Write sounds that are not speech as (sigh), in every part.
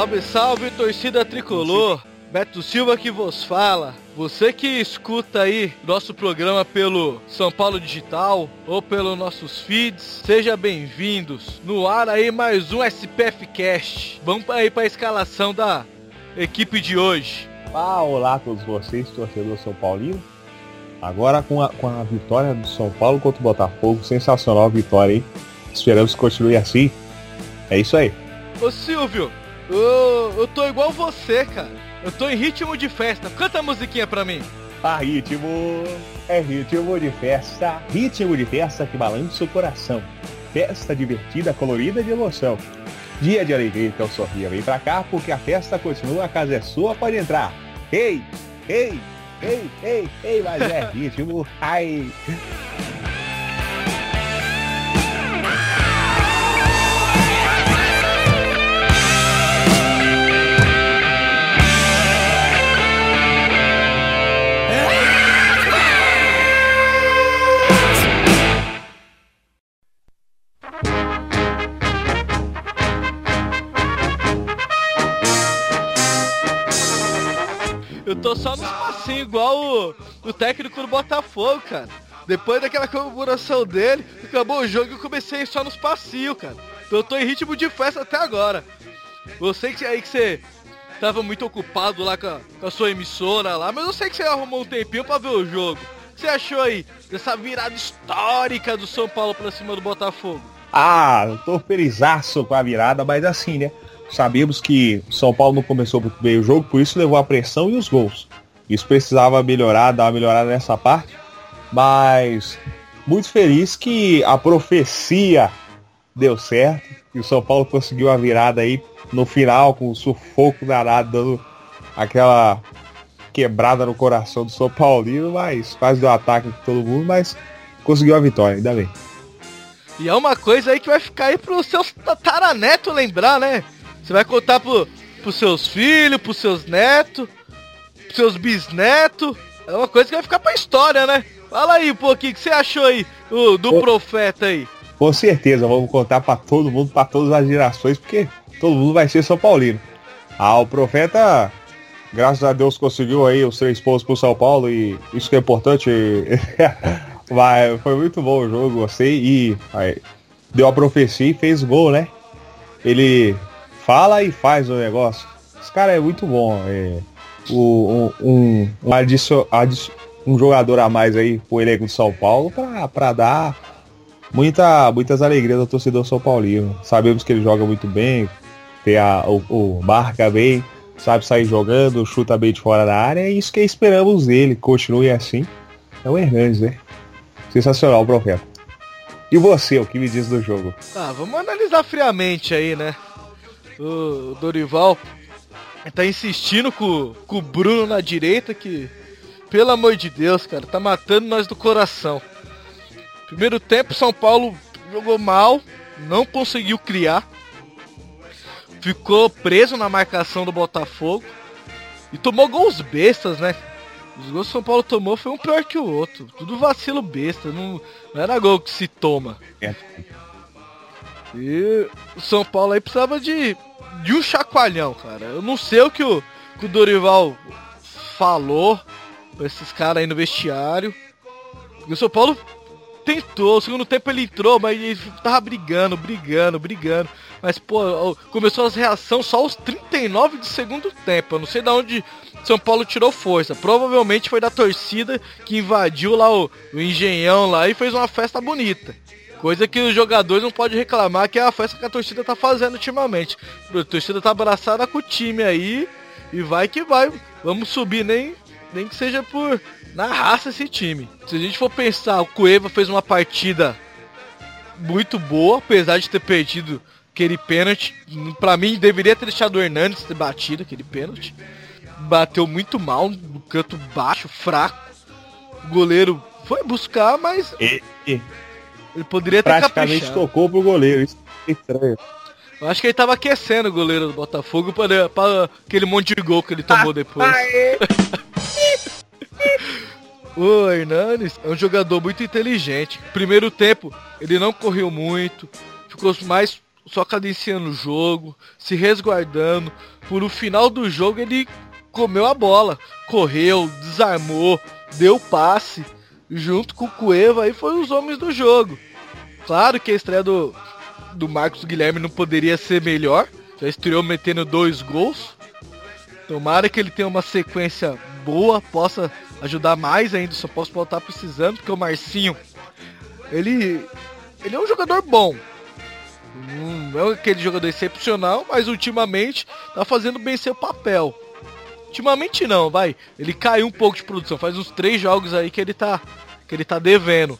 Salve, salve, torcida tricolor! Beto Silva que vos fala. Você que escuta aí nosso programa pelo São Paulo Digital ou pelos nossos feeds, seja bem-vindos. No ar aí mais um SPF Cast. Vamos aí para a escalação da equipe de hoje. Ah, olá a todos vocês, torcedor São Paulino. Agora com a, com a vitória do São Paulo contra o Botafogo, sensacional a vitória, hein? Esperamos que continue assim. É isso aí. Ô Silvio, eu, eu tô igual você, cara. Eu tô em ritmo de festa. Canta a musiquinha pra mim. Ah, ritmo é ritmo de festa. Ritmo de festa que balança o coração. Festa divertida, colorida de emoção. Dia de alegria, então sorria. Vem pra cá porque a festa continua, a casa é sua, pode entrar. Ei, ei, ei, ei, ei, mas é ritmo. Ai. Tô só nos passinhos, igual o, o técnico do Botafogo, cara. Depois daquela comemoração dele, acabou o jogo e eu comecei só nos passinhos, cara. Então eu tô em ritmo de festa até agora. Eu sei que aí que você tava muito ocupado lá com a, com a sua emissora lá, mas eu sei que você arrumou um tempinho pra ver o jogo. O que você achou aí dessa virada histórica do São Paulo pra cima do Botafogo? Ah, eu tô felizaço com a virada, mas assim, né? Sabemos que São Paulo não começou muito bem o jogo, por isso levou a pressão e os gols. Isso precisava melhorar, dar uma melhorada nessa parte. Mas muito feliz que a profecia deu certo. E o São Paulo conseguiu a virada aí no final, com o sufoco danado, dando aquela quebrada no coração do São Paulino, mas quase deu ataque com todo mundo, mas conseguiu a vitória, ainda bem. E é uma coisa aí que vai ficar aí pros seus tataranetos lembrar, né? Você vai contar pro, pros seus filhos, pros seus netos, pros seus bisnetos. É uma coisa que vai ficar pra história, né? Fala aí um pouquinho, o que você achou aí do, do profeta aí? Com certeza, vamos contar para todo mundo, para todas as gerações, porque todo mundo vai ser São Paulino. Ah, o profeta, graças a Deus, conseguiu aí os três pontos pro São Paulo e isso que é importante. (laughs) Vai, foi muito bom o jogo, gostei e aí, deu a profecia e fez gol, né? Ele fala e faz o negócio. Esse cara é muito bom. É, o, um, um, um jogador a mais aí pro elenco de São Paulo para dar muita, muitas alegrias ao torcedor São Paulino. Sabemos que ele joga muito bem, tem a, o, o marca bem, sabe sair jogando, chuta bem de fora da área, é isso que esperamos dele, continue assim. É o Hernandes, né? Sensacional, profeta. E você, o que me diz do jogo? Ah, vamos analisar friamente aí, né? O Dorival tá insistindo com, com o Bruno na direita, que, pelo amor de Deus, cara, tá matando nós do coração. Primeiro tempo, São Paulo jogou mal, não conseguiu criar, ficou preso na marcação do Botafogo e tomou gols bestas, né? Os gols que São Paulo tomou foi um pior que o outro. Tudo vacilo besta, não, não era gol que se toma. É. E o São Paulo aí precisava de, de um chacoalhão, cara. Eu não sei o que o, que o Dorival falou pra esses caras aí no vestiário. E o São Paulo tentou, o segundo tempo ele entrou, mas ele tava brigando, brigando, brigando. Mas, pô, começou as reações só aos 39 do segundo tempo. Eu não sei de onde São Paulo tirou força. Provavelmente foi da torcida que invadiu lá o, o engenhão lá e fez uma festa bonita. Coisa que os jogadores não podem reclamar, que é a festa que a torcida tá fazendo ultimamente. A torcida tá abraçada com o time aí e vai que vai. Vamos subir, nem, nem que seja por na raça esse time. Se a gente for pensar, o Cueva fez uma partida muito boa, apesar de ter perdido aquele pênalti. Pra mim, deveria ter deixado o Hernandes ter batido aquele pênalti. Bateu muito mal, no canto baixo, fraco. O goleiro foi buscar, mas. E, e ele poderia ter praticamente caprichado. tocou pro goleiro. Isso é estranho. Eu acho que ele tava aquecendo o goleiro do Botafogo para, para aquele monte de gol que ele tomou depois. o (laughs) Hernanes é um jogador muito inteligente. Primeiro tempo, ele não correu muito, ficou mais só cadenciando o jogo, se resguardando. Por o final do jogo ele comeu a bola, correu, desarmou, deu passe, junto com o Cueva aí foi os homens do jogo. Claro que a estreia do, do Marcos Guilherme não poderia ser melhor, já estreou metendo dois gols. Tomara que ele tenha uma sequência boa, possa ajudar mais ainda, só posso voltar precisando, porque o Marcinho, ele, ele é um jogador bom, não é aquele jogador excepcional, mas ultimamente tá fazendo bem seu papel. Ultimamente não, vai. Ele caiu um pouco de produção. Faz uns três jogos aí que ele tá. Que ele tá devendo.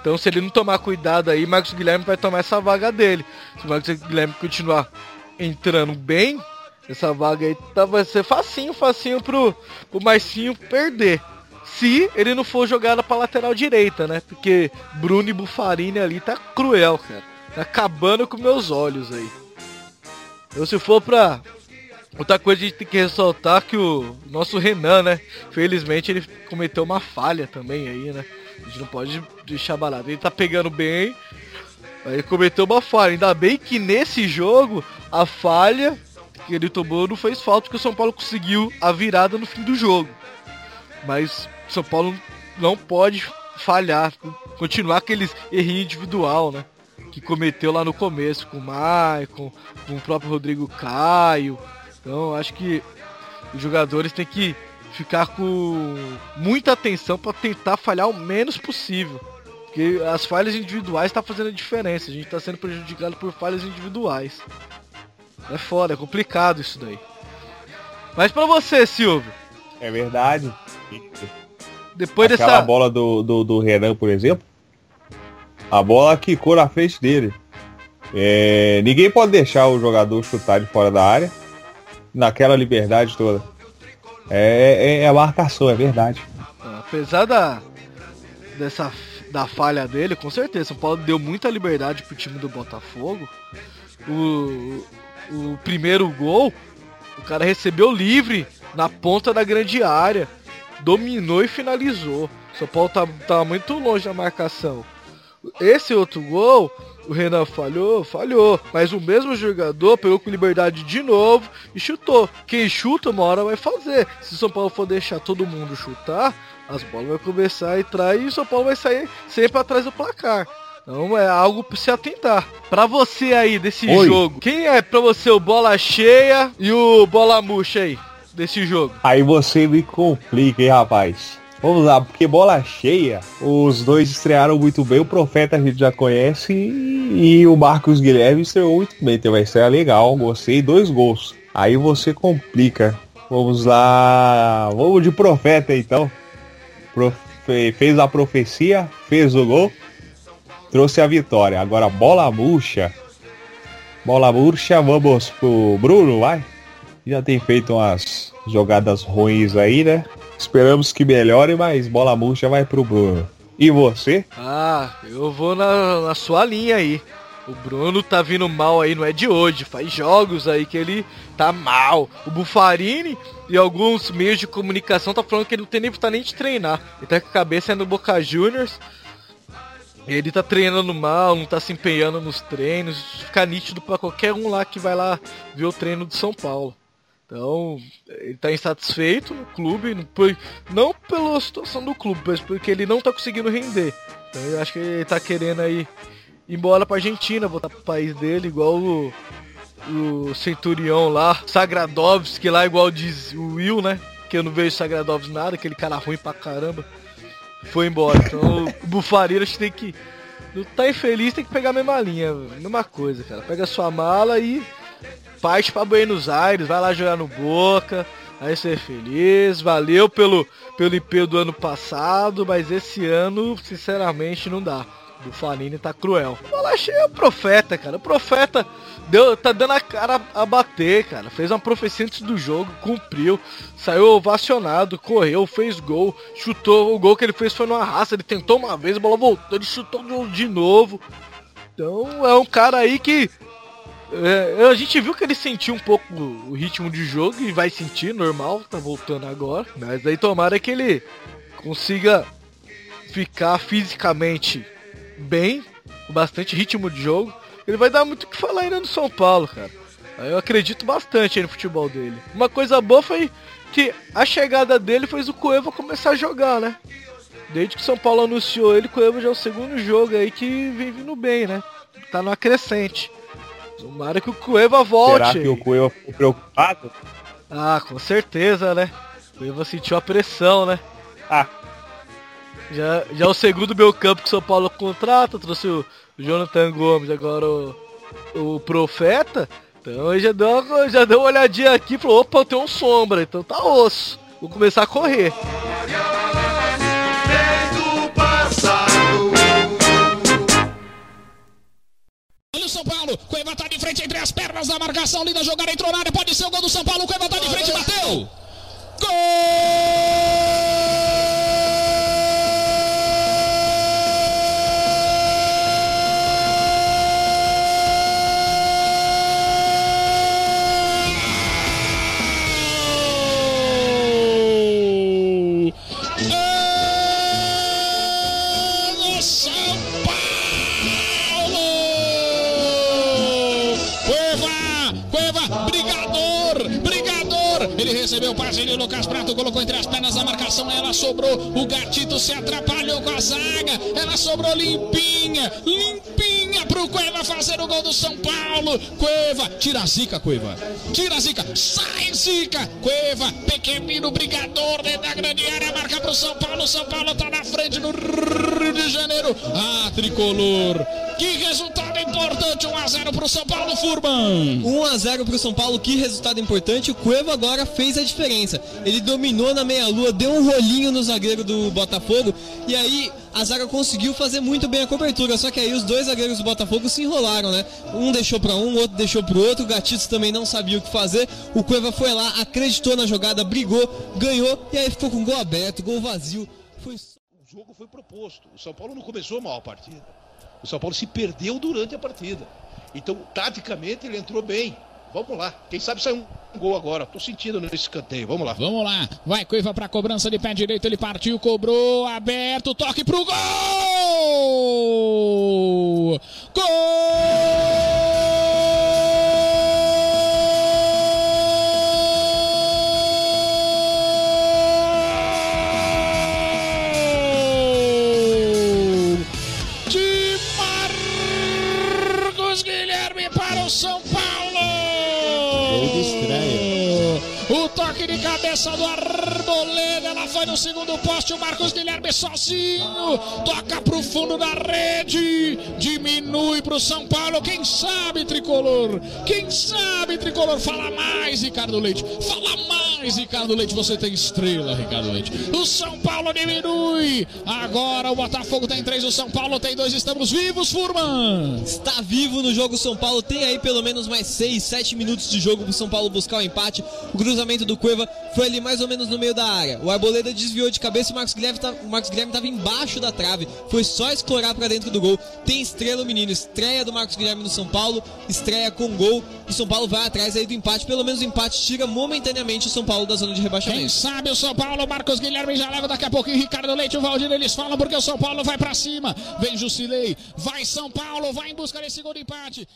Então se ele não tomar cuidado aí, Marcos Guilherme vai tomar essa vaga dele. Se o Marcos Guilherme continuar entrando bem, essa vaga aí tá, vai ser facinho, facinho pro, pro Marcinho perder. Se ele não for jogado pra lateral direita, né? Porque Bruno e Bufarini ali tá cruel, cara. Tá acabando com meus olhos aí. Eu se for pra Outra coisa a gente tem que ressaltar que o nosso Renan, né? Felizmente ele cometeu uma falha também aí, né? A gente não pode deixar barato. Ele tá pegando bem, aí cometeu uma falha. Ainda bem que nesse jogo a falha que ele tomou não fez falta, porque o São Paulo conseguiu a virada no fim do jogo. Mas São Paulo não pode falhar, continuar aqueles errinhos individual, né? Que cometeu lá no começo com o Maicon, com o próprio Rodrigo Caio. Então acho que os jogadores têm que ficar com muita atenção para tentar falhar o menos possível. Porque as falhas individuais estão tá fazendo a diferença. A gente está sendo prejudicado por falhas individuais. É foda, é complicado isso daí. Mas para você, Silvio. É verdade. Depois Aquela dessa. bola do, do, do Renan, por exemplo. A bola quicou na frente dele. É, ninguém pode deixar o jogador chutar de fora da área naquela liberdade toda. É, é, é a marcação, é verdade. Apesar da dessa da falha dele, com certeza, o Paulo deu muita liberdade pro time do Botafogo. O, o primeiro gol, o cara recebeu livre na ponta da grande área, dominou e finalizou. O São Paulo tá, tá muito longe da marcação. Esse outro gol, o Renan falhou, falhou. Mas o mesmo jogador pegou com liberdade de novo e chutou. Quem chuta uma hora vai fazer. Se o São Paulo for deixar todo mundo chutar, as bolas vão começar a entrar e o São Paulo vai sair sempre atrás do placar. Então é algo pra se atentar. Pra você aí desse Oi. jogo, quem é pra você o bola cheia e o bola murcha aí desse jogo? Aí você me complica, hein, rapaz. Vamos lá, porque bola cheia, os dois estrearam muito bem, o Profeta a gente já conhece e o Marcos Guilherme estreou muito bem, então vai ser legal, gostei, dois gols. Aí você complica. Vamos lá, vamos de Profeta então. Profe- fez a profecia, fez o gol, trouxe a vitória. Agora bola murcha. Bola murcha, vamos pro Bruno, vai. Já tem feito umas jogadas ruins aí, né? Esperamos que melhore, mas bola murcha vai pro Bruno. E você? Ah, eu vou na, na sua linha aí. O Bruno tá vindo mal aí, não é de hoje. Faz jogos aí que ele tá mal. O Bufarini e alguns meios de comunicação tá falando que ele não tem nem tá nem de treinar. Ele tá com a cabeça no Boca Juniors. Ele tá treinando mal, não tá se empenhando nos treinos. Fica nítido pra qualquer um lá que vai lá ver o treino do São Paulo. Então, ele tá insatisfeito no clube, não pela situação do clube, mas porque ele não tá conseguindo render. Então, eu acho que ele tá querendo aí ir embora pra Argentina, voltar pro país dele, igual o, o Centurião lá, Sagradovski lá, igual diz o Will, né? Que eu não vejo Sagradovski nada, aquele cara ruim pra caramba. Foi embora. Então, o (laughs) Bufareiro acho que tem que. Não tá infeliz, tem que pegar a mesma linha, mesma coisa, cara. Pega sua mala e parte pra Buenos Aires, vai lá jogar no Boca, aí ser feliz. Valeu pelo, pelo IP do ano passado, mas esse ano, sinceramente, não dá. O Fanini tá cruel. Eu achei o profeta, cara. O profeta deu, tá dando a cara a bater, cara. Fez uma profecia antes do jogo, cumpriu, saiu ovacionado, correu, fez gol, chutou. O gol que ele fez foi numa raça. Ele tentou uma vez, a bola voltou, ele chutou de novo. Então é um cara aí que é, a gente viu que ele sentiu um pouco o ritmo de jogo e vai sentir, normal, tá voltando agora. Mas aí tomara que ele consiga ficar fisicamente bem, com bastante ritmo de jogo, ele vai dar muito o que falar ainda no São Paulo, cara. Eu acredito bastante no futebol dele. Uma coisa boa foi que a chegada dele fez o Cueva começar a jogar, né? Desde que o São Paulo anunciou ele, o Cueva já é o segundo jogo aí que vem vindo bem, né? Tá no acrescente. Tomara que o Cueva volte. Será que o Cueva ficou preocupado? Ah, com certeza, né? O Cueva sentiu a pressão, né? Ah. Já, já é o segundo meu campo que o São Paulo contrata, trouxe o Jonathan Gomes, agora o, o Profeta. Então ele já deu, uma, já deu uma olhadinha aqui e falou, opa, tem um sombra, então tá osso. Vou começar a correr. Pernas da marcação, linda jogada, entrou na área, pode ser o gol do São Paulo, Cueva tá de frente, bateu! Gol! O passe de Lucas Prato, colocou entre as pernas a marcação, ela sobrou, o gatito se atrapalhou com a zaga, ela sobrou limpinha, limpinha pro Cueva fazer o gol do São Paulo. Cueva, tira a zica, Cueva, tira a zica, sai zica, Cueva, pequenino brigador dentro da grande área, marca pro São Paulo, São Paulo tá na frente no Rio de Janeiro. Ah, tricolor, que resultado importante, 1x0 pro São Paulo, Furman. 1 a 0 pro São Paulo, que resultado importante. O Cueva agora fez a diferença. Ele dominou na meia-lua, deu um rolinho no zagueiro do Botafogo e aí a zaga conseguiu fazer muito bem a cobertura. Só que aí os dois zagueiros do Botafogo se enrolaram, né? Um deixou para um, o outro deixou pro outro. O Gatito também não sabia o que fazer. O Cueva foi lá, acreditou na jogada, brigou, ganhou e aí ficou com gol aberto, gol vazio. Foi O jogo foi proposto. O São Paulo não começou mal a partida. O São Paulo se perdeu durante a partida. Então, taticamente, ele entrou bem. Vamos lá. Quem sabe sai um gol agora. Tô sentindo nesse escanteio. Vamos lá. Vamos lá, vai Cueva pra cobrança de pé direito, ele partiu, cobrou, aberto, toque pro gol! Gol! Cabeça do Arboleda, ela foi no segundo poste, o Marcos Guilherme sozinho, toca pro fundo da rede, diminui pro São Paulo, quem sabe, Tricolor, quem sabe, Tricolor, fala mais, Ricardo Leite, fala mais, Ricardo Leite, você tem estrela, Ricardo Leite, o São Paulo diminui, agora o Botafogo tem três, o São Paulo tem dois, estamos vivos, Furman! está vivo no jogo São Paulo. Tem aí pelo menos mais 6, 7 minutos de jogo pro São Paulo buscar o empate. O cruzamento do Cueva foi ali mais ou menos no meio da área. O Arboleda desviou de cabeça e o Marcos Guilherme, tá, o Marcos Guilherme tava embaixo da trave. Foi só escorar para dentro do gol. Tem estrela, menino. Estreia do Marcos Guilherme no São Paulo. Estreia com gol. O São Paulo vai atrás aí do empate. Pelo menos o empate tira momentaneamente o São Paulo da zona de Quem rebaixamento. sabe o São Paulo, Marcos Guilherme já leva daqui a pouquinho, Ricardo Leite o Valdir, eles falam porque o São Paulo vai pra cima. Vem Jusilei, vai São Paulo, vai em busca desse gol de empate.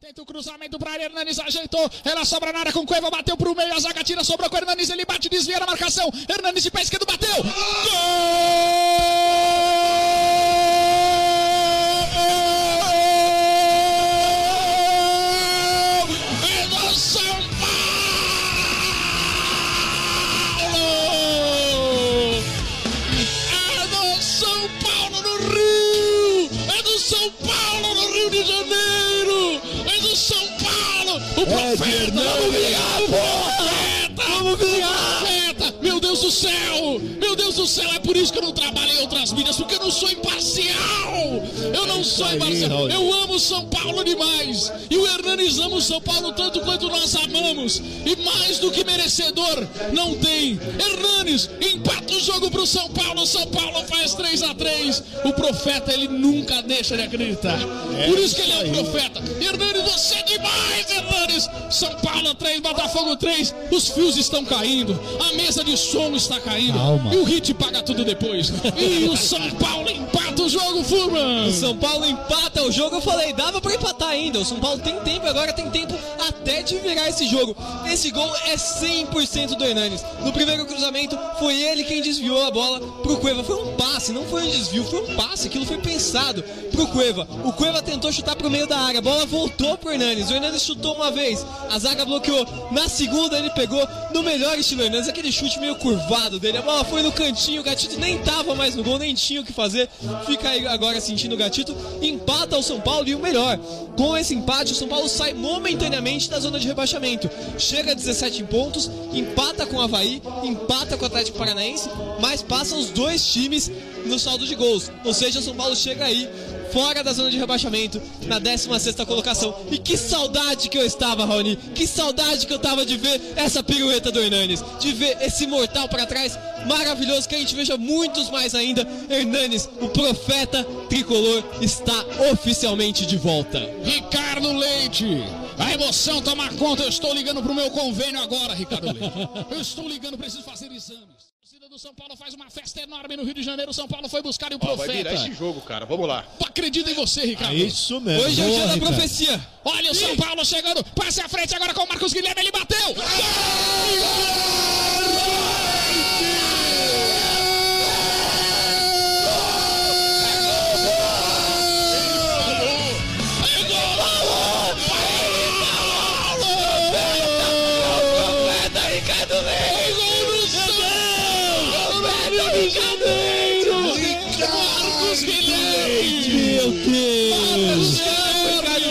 Tenta o cruzamento pra área, Hernanes ajeitou, ela sobra na área com Cueva, bateu pro meio, a zaga tira, sobrou com o Hernanes, ele bate, desvia na marcação, Hernanes de pé esquerdo, bateu! Gol! Paulo! O profeta! Vamos virar, profeta! Vamos! Profeta! Meu Deus do céu! Meu Deus do céu! É por isso que eu não trabalho em outras mídias, porque eu não sou imparcial! Eu não sou imparcial! Eu amo São Paulo demais! E o Hernanes ama o São Paulo tanto quanto nós amamos! E mais do que merecedor, não tem! Hernanes empata o jogo pro São Paulo! São Paulo faz 3 a 3 O profeta, ele nunca deixa de acreditar! Por isso que ele é o profeta! Hernanes, você é demais, Hernanes! São Paulo 3, Botafogo 3, os fios estão caindo, a mesa de som está caindo, Calma. e o gente paga tudo depois. E o São Paulo empata o jogo, Furman. O São Paulo empata o jogo, eu falei, dava pra empatar ainda. O São Paulo tem tempo, agora tem tempo até de virar esse jogo. Esse gol é 100% do Hernanes. No primeiro cruzamento, foi ele quem desviou a bola pro Cueva. Foi um passe, não foi um desvio, foi um passe. Aquilo foi pensado pro Cueva. O Cueva tentou chutar pro meio da área, a bola voltou pro Hernanes. O Hernanes chutou uma vez, a zaga bloqueou. Na segunda, ele pegou no melhor estilo Hernanes, aquele chute meio curvado dele. A bola foi no cantinho, o Gatito nem tava mais no gol, nem tinha o que fazer. Fica aí agora sentindo o Gatito. Empata o São Paulo e o melhor, com esse empate, o São Paulo sai momentaneamente da zona de rebaixamento. Chega a 17 pontos, empata com o Havaí, empata com o Atlético Paranaense, mas passa os dois times no saldo de gols. Ou seja, o São Paulo chega aí fora da zona de rebaixamento, na 16ª colocação. E que saudade que eu estava, Raoni. Que saudade que eu tava de ver essa pirueta do Hernanes, de ver esse mortal para trás. Maravilhoso que a gente veja muitos mais ainda. Hernanes, o profeta tricolor, está oficialmente de volta. Ricardo Leite. A emoção toma conta. Eu estou ligando pro meu convênio agora, Ricardo Leite. Eu estou ligando, preciso fazer exames. Do São Paulo faz uma festa enorme no Rio de Janeiro. São Paulo foi buscar o Ó, vai profeta. virar esse jogo, cara. Vamos lá. Acredita em você, Ricardo. Isso mesmo. Hoje é o dia da profecia. Olha o São Paulo chegando. Passe à frente agora com o Marcos Guilherme. Ele bateu. Marcos Deus!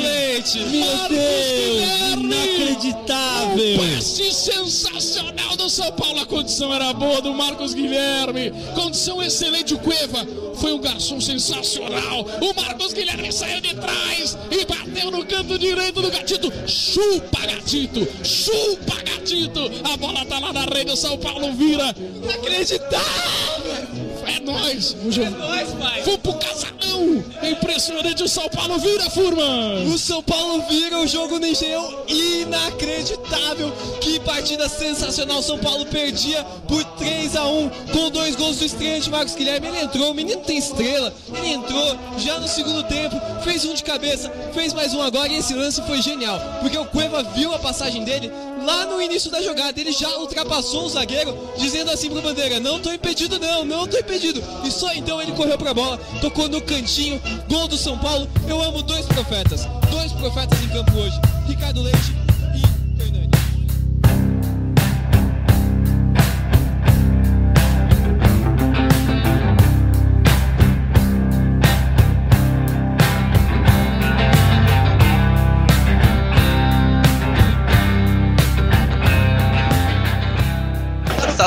Leite. Meu Deus! Inacreditável! Passe sensacional do São Paulo. A condição era boa do Marcos Guilherme. Condição excelente. O Cueva foi um garçom sensacional. O Marcos Guilherme saiu de trás e bateu no canto direito do Gatito. Chupa, Gatito! Chupa, Gatito! A bola tá lá na rede. O São Paulo vira. Inacreditável. É nóis. O jogo. Nós, pai. Foi pro casarão. É impressionante. O São Paulo vira, Furman. O São Paulo vira o jogo no Engenhão inacreditável. Que partida sensacional. São Paulo perdia por 3 a 1 com dois gols do estreante Marcos Guilherme. Ele entrou, o menino tem estrela. Ele entrou já no segundo tempo, fez um de cabeça, fez mais um agora. E esse lance foi genial, porque o Cueva viu a passagem dele lá no início da jogada. Ele já ultrapassou o zagueiro, dizendo assim pro Bandeira: Não tô impedido, não, não tô impedido. E só então ele correu pra bola, tocou no cantinho, gol do São Paulo. Eu amo dois profetas, dois profetas em campo hoje: Ricardo Leite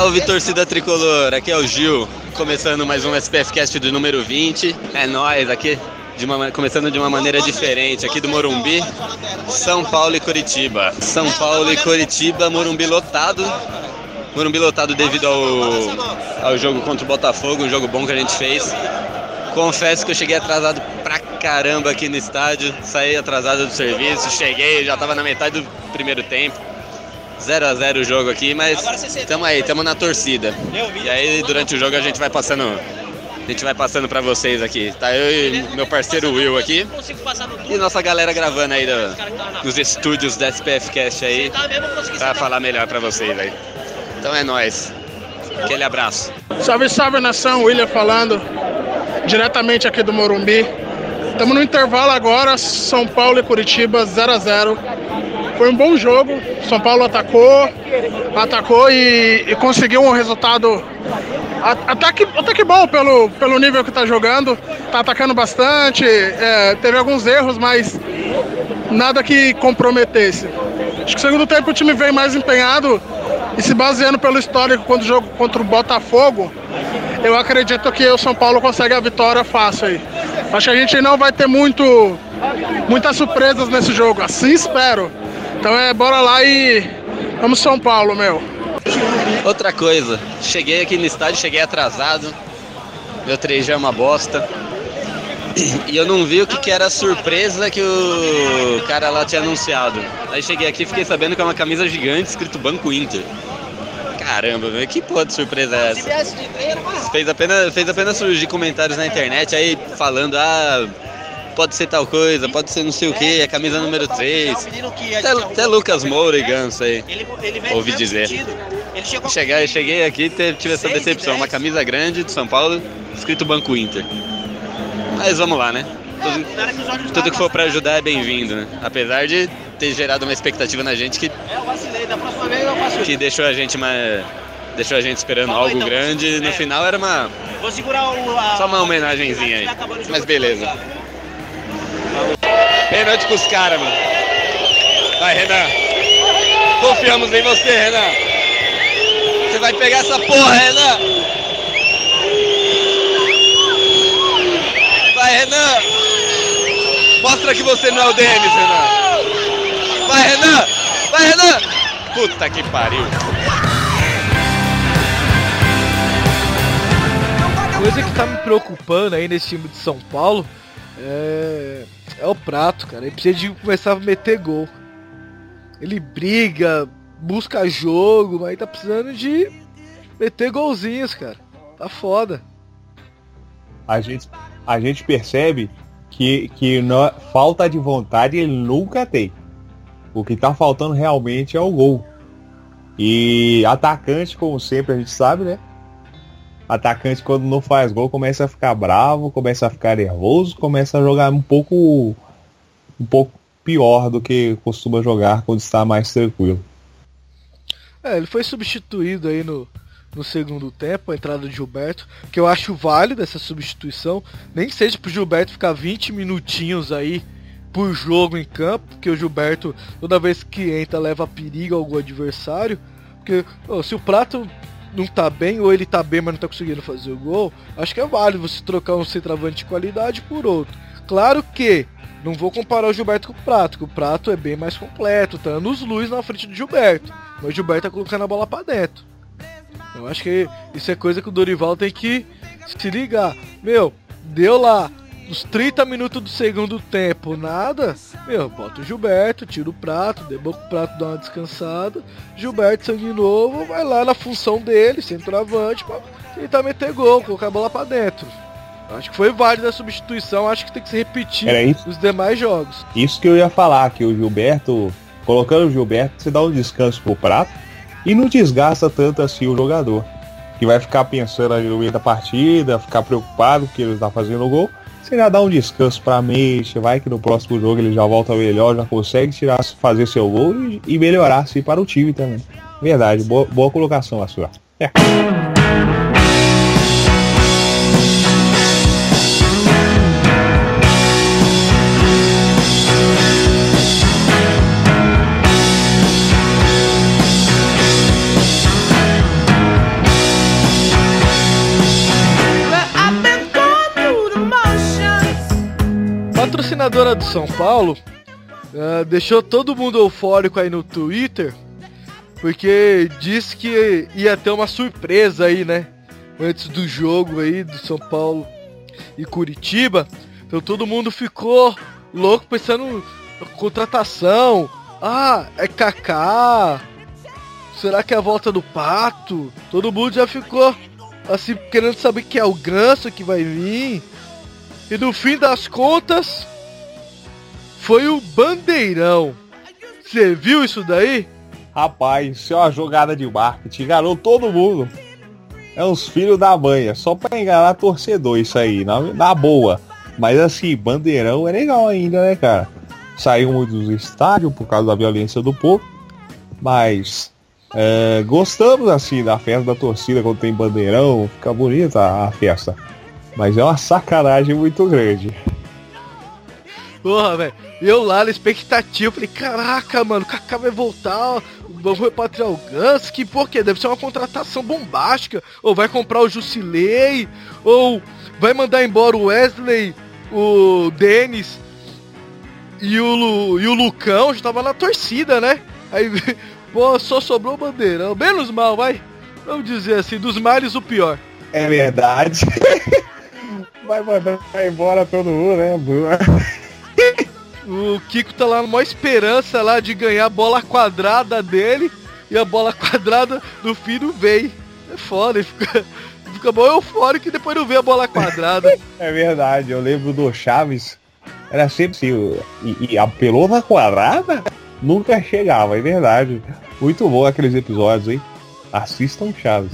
Salve torcida tricolor, aqui é o Gil, começando mais um SPF Cast do número 20. É nóis aqui, de uma, começando de uma maneira diferente, aqui do Morumbi, São Paulo e Curitiba. São Paulo e Curitiba, Morumbi lotado. Morumbi lotado devido ao, ao jogo contra o Botafogo, um jogo bom que a gente fez. Confesso que eu cheguei atrasado pra caramba aqui no estádio, saí atrasado do serviço, cheguei, já tava na metade do primeiro tempo. 0 a 0 o jogo aqui, mas tamo aí, tamo na torcida. E aí durante o jogo a gente vai passando, a gente vai passando para vocês aqui. Tá eu e meu parceiro Will aqui e nossa galera gravando aí do- nos estúdios da SPF Cast aí para falar melhor para vocês aí. Então é nóis. Aquele abraço. Salve, salve nação, William falando, diretamente aqui do Morumbi. Estamos no intervalo agora, São Paulo e Curitiba 0 a 0 Foi um bom jogo, São Paulo atacou, atacou e, e conseguiu um resultado até que, até que bom pelo, pelo nível que tá jogando. Tá atacando bastante, é, teve alguns erros, mas nada que comprometesse. Acho que no segundo tempo o time veio mais empenhado e se baseando pelo histórico quando jogo contra o Botafogo, eu acredito que o São Paulo consegue a vitória fácil aí. Acho que a gente não vai ter muito muitas surpresas nesse jogo, assim espero. Então é bora lá e vamos São Paulo, meu. Outra coisa, cheguei aqui no estádio, cheguei atrasado. Meu 3G é uma bosta. E eu não vi o que, que era a surpresa que o cara lá tinha anunciado. Aí cheguei aqui e fiquei sabendo que é uma camisa gigante escrito Banco Inter. Caramba, velho, que porra de surpresa é essa? Fez apenas, fez apenas surgir comentários na internet aí falando, ah, pode ser tal coisa, pode ser não sei o que, a camisa número 3. Até, até Lucas Moura e Ganso aí, ouvi dizer. Cheguei, cheguei aqui e tive essa decepção, uma camisa grande de São Paulo, escrito Banco Inter. Mas vamos lá, né? Tudo, tudo que for pra ajudar é bem-vindo, né? Apesar de ter gerado uma expectativa na gente que que deixou a gente mais deixou a gente esperando algo grande no final era uma Vou segurar o. a- só uma homenagenzinha aí mas beleza Pênalti pros caras mano. Vai Renan. Confiamos em você Renan. Você vai pegar essa porra Renan. Vai Renan. Mostra que você não é o Denis Renan. Vai Renan. Vai Renan. Puta que pariu. Coisa que tá me preocupando aí nesse time de São Paulo é, é o prato, cara. Ele precisa de começar a meter gol. Ele briga, busca jogo, mas tá precisando de meter golzinhos, cara. Tá foda. A gente, a gente percebe que, que nó- falta de vontade ele nunca tem. O que tá faltando realmente é o gol. E atacante, como sempre a gente sabe, né? Atacante quando não faz gol começa a ficar bravo, começa a ficar nervoso, começa a jogar um pouco um pouco pior do que costuma jogar quando está mais tranquilo. É, ele foi substituído aí no, no segundo tempo, a entrada de Gilberto, que eu acho válido essa substituição, nem que seja pro Gilberto ficar 20 minutinhos aí por jogo em campo, porque o Gilberto, toda vez que entra, leva perigo a algum adversário, porque ô, se o Prato não tá bem, ou ele tá bem, mas não tá conseguindo fazer o gol, acho que é válido você trocar um centroavante de qualidade por outro. Claro que não vou comparar o Gilberto com o Prato, que o Prato é bem mais completo, tá anos luz na frente do Gilberto. Mas o Gilberto tá colocando a bola pra dentro. Eu acho que isso é coisa que o Dorival tem que se ligar. Meu, deu lá os 30 minutos do segundo tempo, nada. Meu, bota o Gilberto, tira o prato, deboca o prato, dá uma descansada. Gilberto, sangue novo, vai lá na função dele, centroavante, pra tentar meter gol, colocar a bola pra dentro. Acho que foi válida a substituição, acho que tem que se repetir nos demais jogos. Isso que eu ia falar, que o Gilberto, colocando o Gilberto, você dá um descanso pro prato e não desgasta tanto assim o jogador. Que vai ficar pensando ali no meio da partida, ficar preocupado porque ele está fazendo o gol. Já dá um descanso pra mente, vai que no próximo jogo ele já volta melhor, já consegue tirar, fazer seu gol e, e melhorar assim para o time também. Verdade, boa, boa colocação a. É. Do São Paulo ah, deixou todo mundo eufórico aí no Twitter, porque disse que ia ter uma surpresa aí, né? Antes do jogo aí do São Paulo e Curitiba. Então todo mundo ficou louco pensando contratação. Ah, é Kaká. Será que é a volta do Pato? Todo mundo já ficou assim querendo saber que é o Ganso que vai vir. E no fim das contas, foi o Bandeirão. Você viu isso daí? Rapaz, isso é uma jogada de marketing, enganou todo mundo. É uns filhos da manha, só pra enganar torcedor isso aí, na, na boa. Mas assim, bandeirão é legal ainda, né, cara? Saiu muito dos estádios por causa da violência do povo. Mas é, gostamos assim da festa da torcida quando tem bandeirão, fica bonita a festa. Mas é uma sacanagem muito grande. Porra, velho. Eu lá na expectativa, falei, caraca, mano, o Kaká vai voltar, vamos repatriar o Gans, que por quê? Deve ser uma contratação bombástica. Ou vai comprar o Jusilei, ou vai mandar embora o Wesley, o Denis e o, Lu, e o Lucão, já tava na torcida, né? Aí, (laughs) pô, só sobrou o bandeirão. Menos mal, vai. Vamos dizer assim, dos males o pior. É verdade. (laughs) vai mandar embora todo mundo, né? O Kiko tá lá maior esperança lá de ganhar a bola quadrada dele. e a bola quadrada no fim não vem. É foda, ele fica, fica bom eufórico e depois não vê a bola quadrada. É verdade, eu lembro do Chaves. Era sempre assim, e, e a pelota quadrada nunca chegava, é verdade. Muito bom aqueles episódios, hein? Assistam Chaves.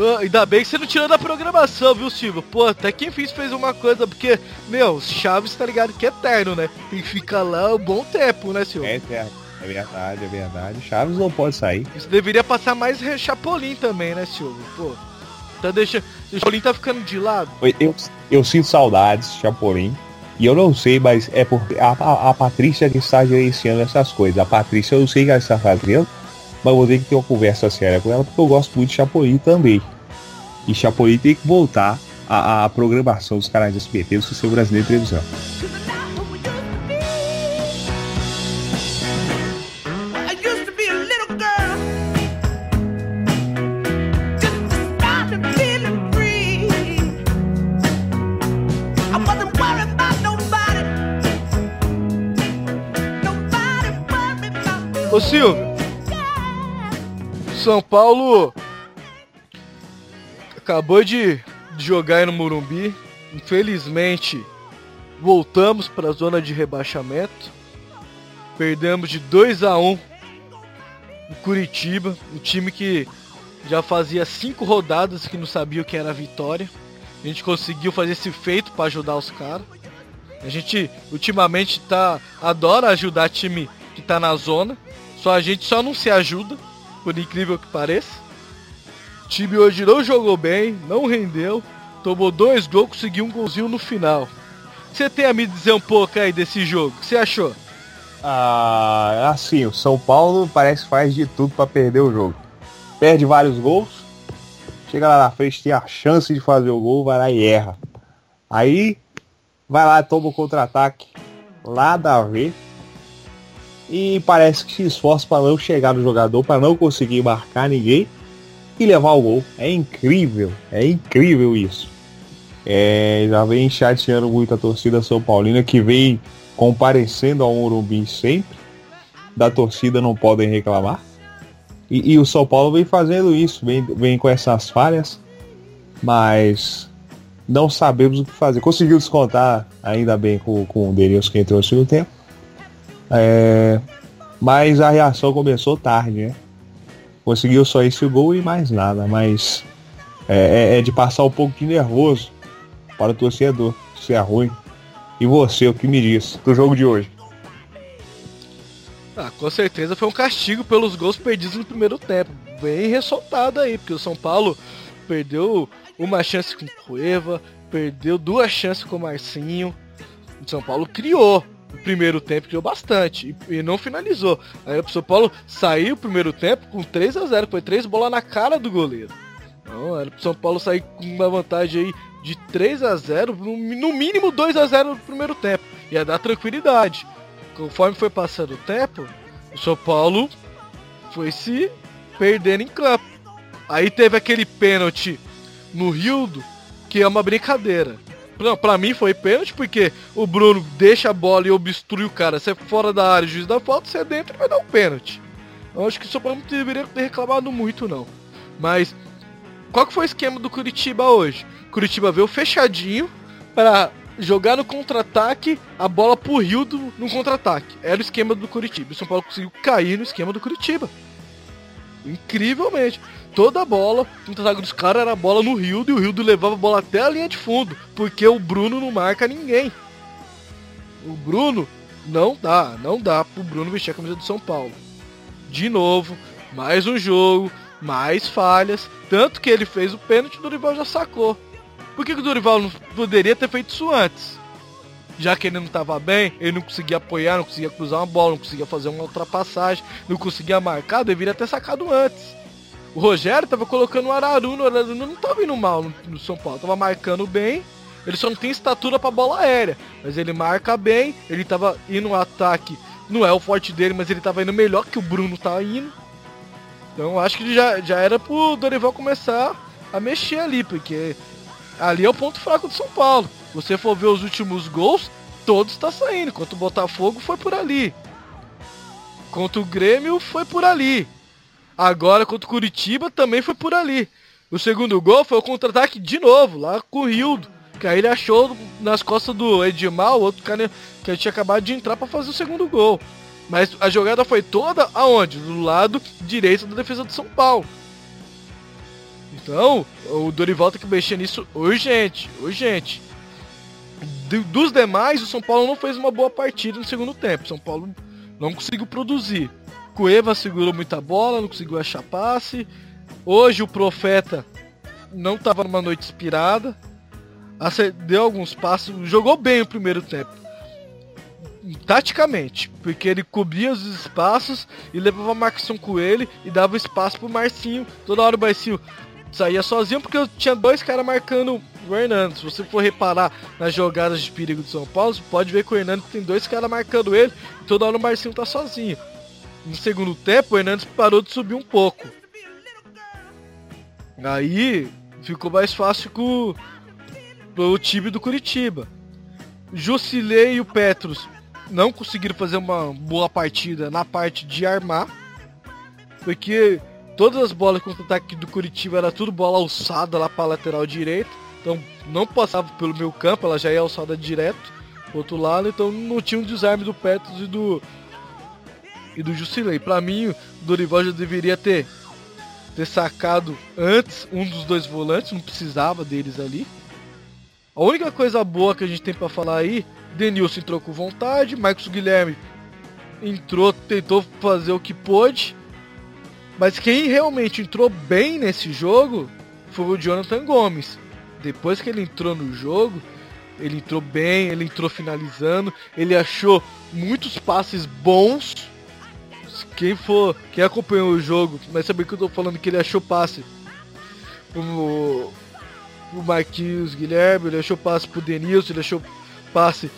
Ah, Ainda bem que você não tirou da programação, viu, Silvio? Pô, até quem fez fez uma coisa, porque, meu, Chaves tá ligado que é eterno, né? Que ficar lá um bom tempo, né, Silvio? É eterno. É verdade, é verdade. Chaves não pode sair. Isso deveria passar mais Chapolin também, né, Silvio? Pô, tá deixando. O Chapolin tá ficando de lado. Eu, eu sinto saudades, Chapolin. E eu não sei, mas é porque a, a, a Patrícia que está gerenciando essas coisas. A Patrícia, eu não sei o que ela está fazendo, mas eu vou ter que ter uma conversa séria com ela, porque eu gosto muito de Chapolin também. E Chapolin tem que voltar à, à programação dos canais de SBT do Sistema Brasileiro de Televisão. Ô, Silvio. São Paulo acabou de jogar aí no Morumbi. Infelizmente, voltamos para a zona de rebaixamento. Perdemos de 2 a 1 o Curitiba, um time que já fazia cinco rodadas que não sabia o que era vitória. A gente conseguiu fazer esse feito para ajudar os caras. A gente ultimamente tá adora ajudar time que tá na zona. Só a gente só não se ajuda, por incrível que pareça. O time hoje não jogou bem, não rendeu, tomou dois gols, conseguiu um golzinho no final. Você tem a me dizer um pouco aí desse jogo? O que você achou? Ah, assim, o São Paulo parece que faz de tudo para perder o jogo. Perde vários gols, chega lá na frente, tem a chance de fazer o gol, vai lá e erra. Aí, vai lá, toma o contra-ataque lá da V. E parece que se esforça para não chegar no jogador, para não conseguir marcar ninguém e levar o gol. É incrível, é incrível isso. É, já vem chateando muito a torcida São Paulina que vem comparecendo ao Morumbi sempre. Da torcida não podem reclamar. E, e o São Paulo vem fazendo isso, vem, vem com essas falhas, mas não sabemos o que fazer. Conseguiu descontar ainda bem com, com o Denilson que entrou no segundo tempo. É, mas a reação começou tarde, né? Conseguiu só esse gol e mais nada, mas é, é- é de passar um pouco de nervoso para o torcedor. Isso é ruim. E você, o que me diz do jogo de hoje? Ah, com certeza foi um castigo pelos gols perdidos no primeiro tempo. Bem ressaltado aí, porque o São Paulo perdeu uma chance com o Cueva, perdeu duas chances com o Marcinho. O São Paulo criou no primeiro tempo, criou bastante e, e não finalizou. Aí o São Paulo saiu o primeiro tempo com 3 a 0 foi três bolas na cara do goleiro. Então era pro São Paulo sair com uma vantagem aí de 3 a 0 no, no mínimo 2 a 0 no primeiro tempo. Ia dar tranquilidade. Conforme foi passando o tempo, o São Paulo foi se perdendo em campo. Aí teve aquele pênalti no Rildo, que é uma brincadeira. Não, pra mim foi pênalti porque o Bruno deixa a bola e obstrui o cara. Você é fora da área, o juiz dá falta, você é dentro e vai dar um pênalti. Eu acho que o Paulo não deveria ter reclamado muito, não. Mas, qual que foi o esquema do Curitiba hoje? Curitiba veio fechadinho para jogar no contra-ataque a bola pro Rildo no contra-ataque. Era o esquema do Curitiba. O São Paulo conseguiu cair no esquema do Curitiba. Incrivelmente. Toda a bola, o contra-ataque dos caras era a bola no Rildo e o Rildo levava a bola até a linha de fundo. Porque o Bruno não marca ninguém. O Bruno não dá, não dá pro Bruno vestir a camisa do São Paulo. De novo, mais um jogo, mais falhas. Tanto que ele fez o pênalti o Dorival já sacou. Por que, que o Dorival não poderia ter feito isso antes? Já que ele não estava bem, ele não conseguia apoiar, não conseguia cruzar uma bola, não conseguia fazer uma ultrapassagem, não conseguia marcar, deveria ter sacado antes. O Rogério tava colocando o Araruno, o Araruno não tava indo mal no, São Paulo, tava marcando bem, ele só não tem estatura pra bola aérea, mas ele marca bem, ele tava indo no ataque, não é o forte dele, mas ele tava indo melhor que o Bruno tá indo. Então acho que já, já era pro Dorival começar a mexer ali, porque ali é o ponto fraco do São Paulo. Você for ver os últimos gols, todos tá saindo, enquanto o Botafogo foi por ali. Contra o Grêmio foi por ali. Agora contra o Curitiba também foi por ali. O segundo gol foi o contra-ataque de novo, lá com o Rildo. Que aí ele achou nas costas do Edmar, o outro cara que tinha acabado de entrar para fazer o segundo gol. Mas a jogada foi toda aonde? Do lado direito da defesa do São Paulo. Então, o Dorival tem que mexer nisso urgente, urgente. Do- dos demais, o São Paulo não fez uma boa partida no segundo tempo. São Paulo não conseguiu produzir. Cueva segurou muita bola, não conseguiu achar passe. Hoje o Profeta não estava numa noite inspirada. Deu alguns passos, jogou bem o primeiro tempo. Taticamente, porque ele cobria os espaços e levava a marcação com ele e dava espaço pro Marcinho. Toda hora o Marcinho saía sozinho porque eu tinha dois caras marcando o Hernandes. Se você for reparar nas jogadas de perigo do São Paulo, você pode ver que o Hernandes tem dois caras marcando ele e toda hora o Marcinho tá sozinho. No segundo tempo, o Hernandes parou de subir um pouco. Aí ficou mais fácil com o time do Curitiba. Jusilei e o Petros não conseguiram fazer uma boa partida na parte de armar. Porque todas as bolas contra ataque do Curitiba era tudo bola alçada lá para lateral direita. Então não passava pelo meu campo, ela já ia alçada direto pro outro lado, então não tinha um desarme do Petros e do e do Jusilei. Para mim, o Dorival já deveria ter ter sacado antes um dos dois volantes, não precisava deles ali. A única coisa boa que a gente tem pra falar aí, Denilson entrou com vontade, Marcos Guilherme entrou, tentou fazer o que pôde. Mas quem realmente entrou bem nesse jogo foi o Jonathan Gomes. Depois que ele entrou no jogo, ele entrou bem, ele entrou finalizando, ele achou muitos passes bons. Quem for, quem acompanhou o jogo, vai saber que eu tô falando que ele achou passe. O, o Marquinhos Guilherme, ele achou passe pro Denilson, ele achou passe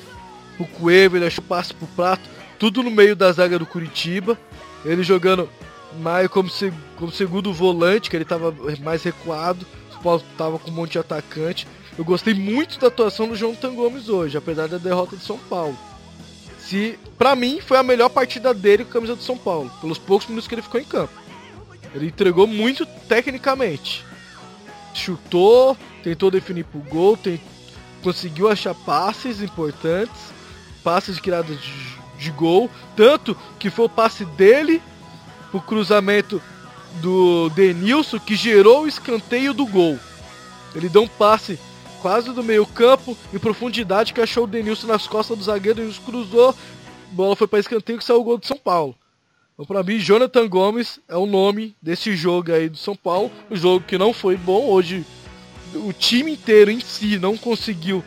pro Cueva, ele achou passe pro Prato, tudo no meio da zaga do Curitiba. Ele jogando mais como, se- como segundo volante, que ele tava mais recuado. Paulo tava com um monte de atacante. Eu gostei muito da atuação do Jonathan Gomes hoje, apesar da derrota do São Paulo. Se, pra mim, foi a melhor partida dele com a camisa do São Paulo, pelos poucos minutos que ele ficou em campo. Ele entregou muito tecnicamente. Chutou, tentou definir pro gol, conseguiu achar passes importantes, passes de criadas de, de gol, tanto que foi o passe dele pro cruzamento do Denilson que gerou o escanteio do gol. Ele deu um passe quase do meio campo em profundidade que achou o Denilson nas costas do zagueiro, ele cruzou, bola foi para escanteio que saiu o gol do São Paulo. Então, pra mim, Jonathan Gomes é o nome desse jogo aí do São Paulo. Um jogo que não foi bom. Hoje, o time inteiro em si não conseguiu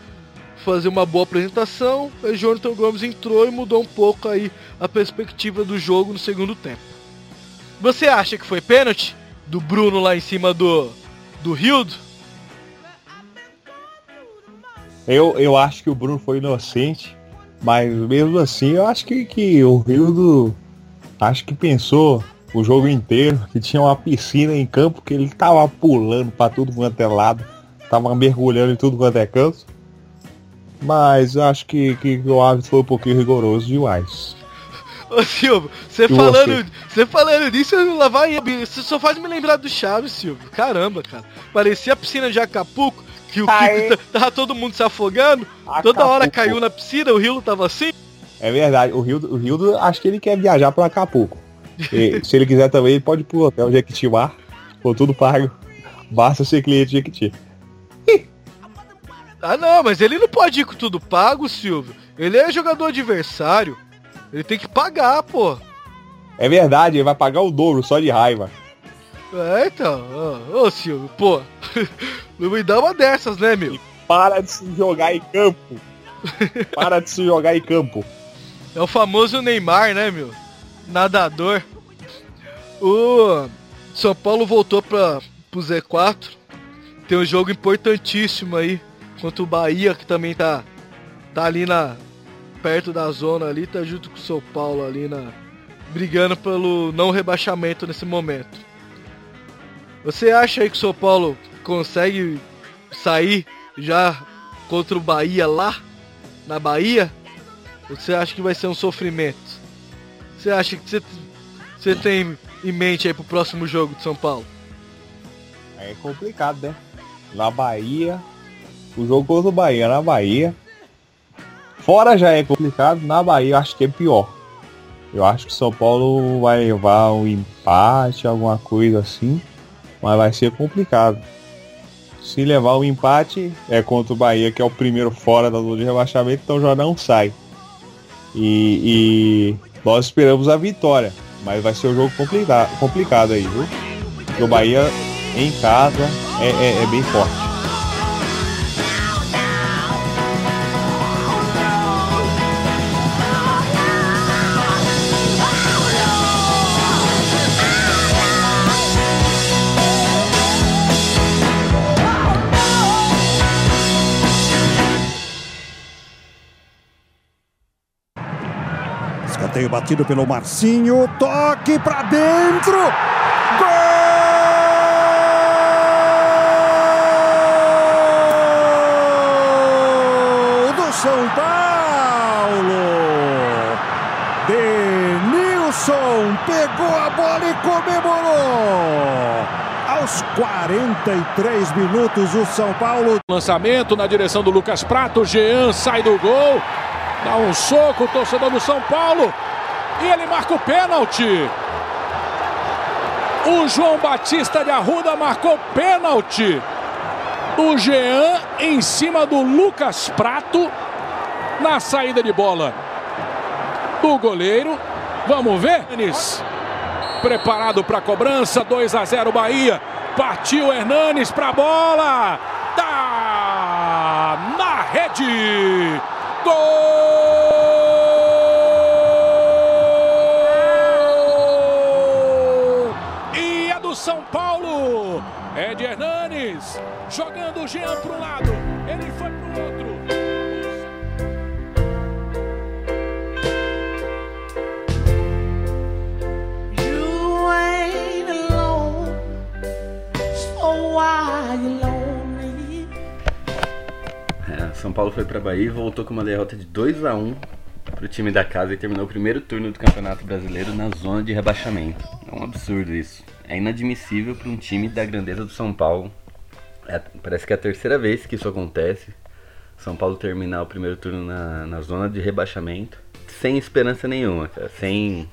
fazer uma boa apresentação. O Jonathan Gomes entrou e mudou um pouco aí a perspectiva do jogo no segundo tempo. Você acha que foi pênalti do Bruno lá em cima do do Rildo? Eu, eu acho que o Bruno foi inocente, mas mesmo assim eu acho que, que o Rildo acho que pensou o jogo inteiro, que tinha uma piscina em campo que ele tava pulando pra tudo quanto é lado, tava mergulhando em tudo quanto é canto. Mas eu acho que, que o árbitro foi um pouquinho rigoroso demais. Ô Silvio, você falando, você falando nisso, lá vai, você só faz me lembrar do Chaves, Silvio. Caramba, cara. Parecia a piscina de Acapulco, que o. Kiko tá- (laughs) tava todo mundo se afogando, toda hora Acapulco. caiu na piscina, o Rio tava assim. É verdade, o Rildo, o Rildo acho que ele quer viajar para Acapulco. E, se ele quiser também, ele pode ir pro hotel Jequitimar, for tudo pago. Basta ser cliente de Jequiti. Ah não, mas ele não pode ir com tudo pago, Silvio. Ele é jogador adversário. Ele tem que pagar, pô. É verdade, ele vai pagar o dobro só de raiva. É, então. Ô, ô, Silvio, pô. (laughs) Não me dá uma dessas, né, meu? Para de se jogar em campo. Para de se jogar em campo. É o famoso Neymar, né, meu? Nadador. O São Paulo voltou para pro Z4. Tem um jogo importantíssimo aí contra o Bahia, que também tá tá ali na perto da zona ali, tá junto com o São Paulo ali na brigando pelo não rebaixamento nesse momento. Você acha aí que o São Paulo consegue sair já contra o Bahia lá na Bahia? Você acha que vai ser um sofrimento? você acha que você, você tem em mente aí pro próximo jogo de São Paulo? É complicado, né? Na Bahia, o jogo contra o Bahia na Bahia. Fora já é complicado, na Bahia eu acho que é pior. Eu acho que São Paulo vai levar um empate, alguma coisa assim, mas vai ser complicado. Se levar um empate, é contra o Bahia, que é o primeiro fora da zona de rebaixamento, então já não sai. E, e nós esperamos a vitória, mas vai ser um jogo complicado, complicado aí, viu? Porque o Bahia em casa é, é- é bem forte. Batido pelo Marcinho. Toque pra dentro. Gol do São Paulo. Denilson pegou a bola e comemorou. Aos 43 minutos, o São Paulo Lançamento na direção do Lucas Prato. Jean sai do gol. Dá um soco, o torcedor do São Paulo. E ele marca o pênalti. O João Batista de Arruda marcou pênalti. O Jean em cima do Lucas Prato. Na saída de bola do goleiro. Vamos ver. Hernanes, Preparado para a cobrança. 2 a 0 Bahia. Partiu Hernanes para a bola. Tá na rede. Gol! É de Hernanes. Jogando o Jean para um lado. Ele foi para o outro. You ain't alone, so why you lonely? É, São Paulo foi pra Bahia e voltou com uma derrota de 2 a 1 pro time da casa e terminou o primeiro turno do Campeonato Brasileiro na zona de rebaixamento. É um absurdo isso. É inadmissível para um time da grandeza do São Paulo. É, parece que é a terceira vez que isso acontece. São Paulo terminar o primeiro turno na, na zona de rebaixamento sem esperança nenhuma, cara. Sem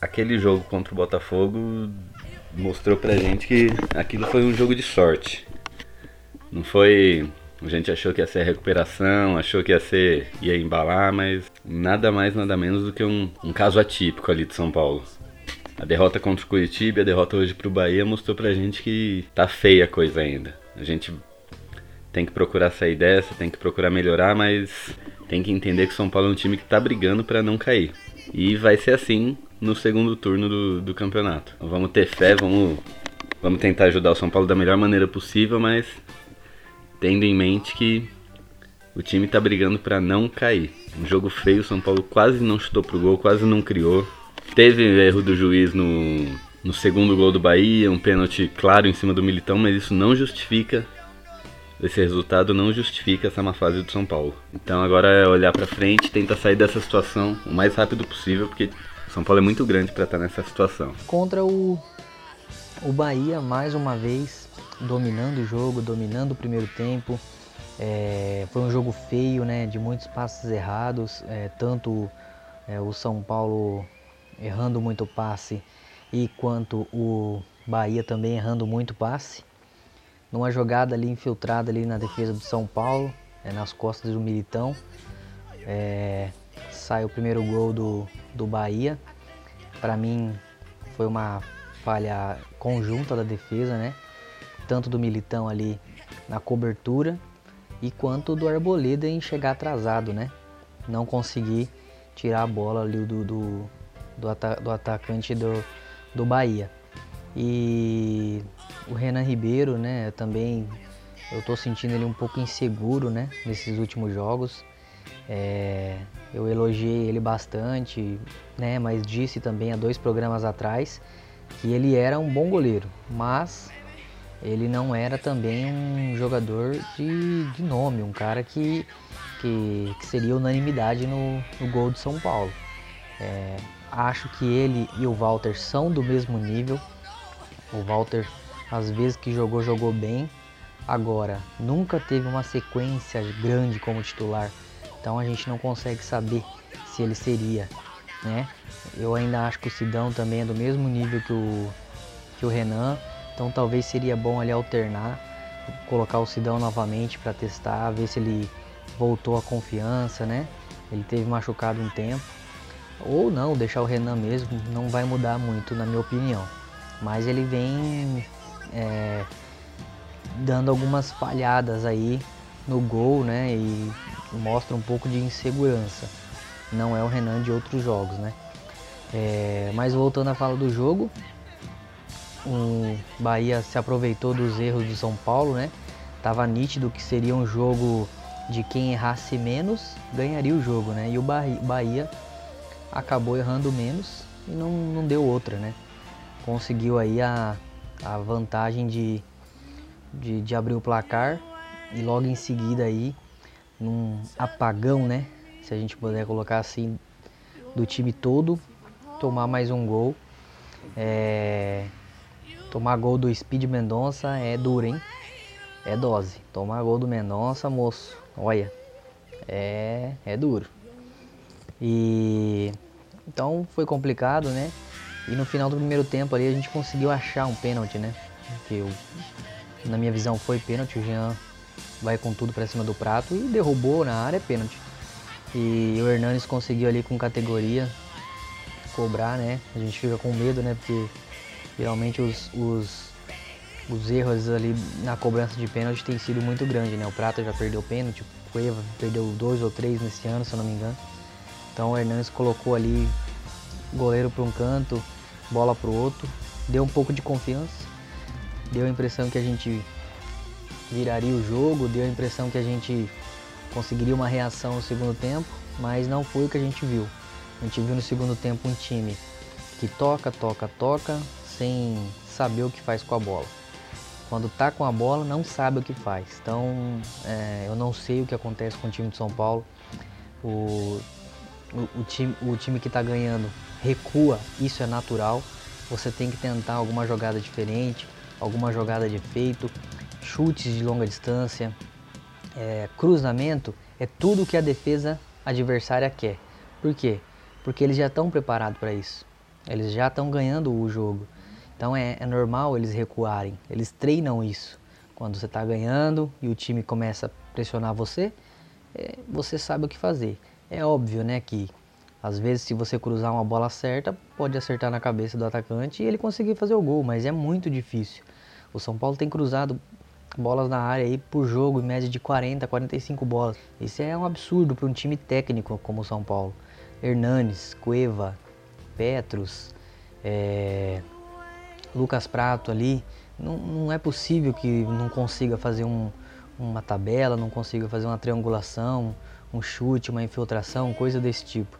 aquele jogo contra o Botafogo mostrou pra gente que aquilo foi um jogo de sorte. Não foi. A gente achou que ia ser a recuperação, achou que ia ser. ia embalar, mas nada mais, nada menos do que um, um caso atípico ali de São Paulo. A derrota contra o Curitiba a derrota hoje pro Bahia mostrou pra gente que tá feia a coisa ainda. A gente tem que procurar sair dessa, tem que procurar melhorar, mas tem que entender que o São Paulo é um time que tá brigando pra não cair. E vai ser assim no segundo turno do, do campeonato. Então vamos ter fé, vamos, vamos tentar ajudar o São Paulo da melhor maneira possível, mas tendo em mente que o time tá brigando pra não cair. Um jogo feio, o São Paulo quase não chutou pro gol, quase não criou. Teve erro do juiz no, no segundo gol do Bahia, um pênalti claro em cima do Militão, mas isso não justifica esse resultado não justifica essa má fase do São Paulo. Então agora é olhar pra frente, tentar sair dessa situação o mais rápido possível, porque São Paulo é muito grande pra estar nessa situação. contra o, o Bahia mais uma vez dominando o jogo, dominando o primeiro tempo. É, foi um jogo feio, né, de muitos passes errados, é, tanto é, o São Paulo errando muito passe e quanto o Bahia também errando muito passe. Numa jogada ali infiltrada ali na defesa do São Paulo, é, nas costas do Militão, é, sai o primeiro gol do, do Bahia. Para mim foi uma falha conjunta da defesa, né? Tanto do Militão ali na cobertura e quanto do Arboleda em chegar atrasado, né? Não conseguir tirar a bola ali do, do, do, ata- do atacante do, do Bahia. E o Renan Ribeiro, né? Também eu tô sentindo ele um pouco inseguro, né? Nesses últimos jogos. É, eu elogiei ele bastante, né? Mas disse também há dois programas atrás que ele era um bom goleiro, mas ele não era também um jogador de, de nome, um cara que, que, que seria unanimidade no, no gol de São Paulo. É, acho que ele e o Walter são do mesmo nível. O Walter, às vezes que jogou, jogou bem. Agora, nunca teve uma sequência grande como titular. Então a gente não consegue saber se ele seria, né? Eu ainda acho que o Sidão também é do mesmo nível que o, que o Renan. Então talvez seria bom ali alternar, colocar o Sidão novamente para testar, ver se ele voltou a confiança, né? Ele teve machucado um tempo. Ou não, deixar o Renan mesmo, não vai mudar muito na minha opinião. Mas ele vem é, dando algumas falhadas aí no gol, né? E mostra um pouco de insegurança. Não é o Renan de outros jogos, né? É, mas voltando à fala do jogo, o Bahia se aproveitou dos erros do São Paulo, né? Tava nítido que seria um jogo de quem errasse menos ganharia o jogo, né? E o Bahia acabou errando menos e não, não deu outra, né? Conseguiu aí a, a vantagem de, de, de abrir o placar e logo em seguida aí num apagão, né? Se a gente puder colocar assim, do time todo, tomar mais um gol. É... Tomar gol do Speed Mendonça é duro, hein? É dose. Tomar gol do Mendonça, moço, olha, é, é duro. E então foi complicado, né? E no final do primeiro tempo ali a gente conseguiu achar um pênalti, né? Que eu, na minha visão foi pênalti, o Jean vai com tudo para cima do prato e derrubou na área, é pênalti. E o Hernanes conseguiu ali com categoria cobrar, né? A gente fica com medo, né? Porque geralmente os, os, os erros ali na cobrança de pênalti tem sido muito grande, né? O Prata já perdeu pênalti, o Cueva perdeu dois ou três nesse ano, se eu não me engano. Então o Hernanes colocou ali goleiro para um canto, bola para o outro, deu um pouco de confiança, deu a impressão que a gente viraria o jogo, deu a impressão que a gente conseguiria uma reação no segundo tempo, mas não foi o que a gente viu. A gente viu no segundo tempo um time que toca, toca, toca, sem saber o que faz com a bola. Quando tá com a bola, não sabe o que faz. Então, é, eu não sei o que acontece com o time de São Paulo. O, o, time, o time que está ganhando recua, isso é natural. Você tem que tentar alguma jogada diferente, alguma jogada de efeito chutes de longa distância, é, cruzamento, é tudo que a defesa adversária quer. Por quê? Porque eles já estão preparados para isso. Eles já estão ganhando o jogo. Então é, é, normal eles recuarem. Eles treinam isso. Quando você está ganhando e o time começa a pressionar você, é, você sabe o que fazer. É óbvio, né, que às vezes se você cruzar uma bola certa, pode acertar na cabeça do atacante e ele conseguir fazer o gol, mas é muito difícil. O São Paulo tem cruzado bolas na área aí por jogo, em média de 40, 45 bolas. Isso é um absurdo para um time técnico como o São Paulo. Hernanes, Cueva, Petros, é, Lucas Prato ali. Não, não, é possível que não consiga fazer um, uma tabela, não consiga fazer uma triangulação, um chute, uma infiltração, coisa desse tipo.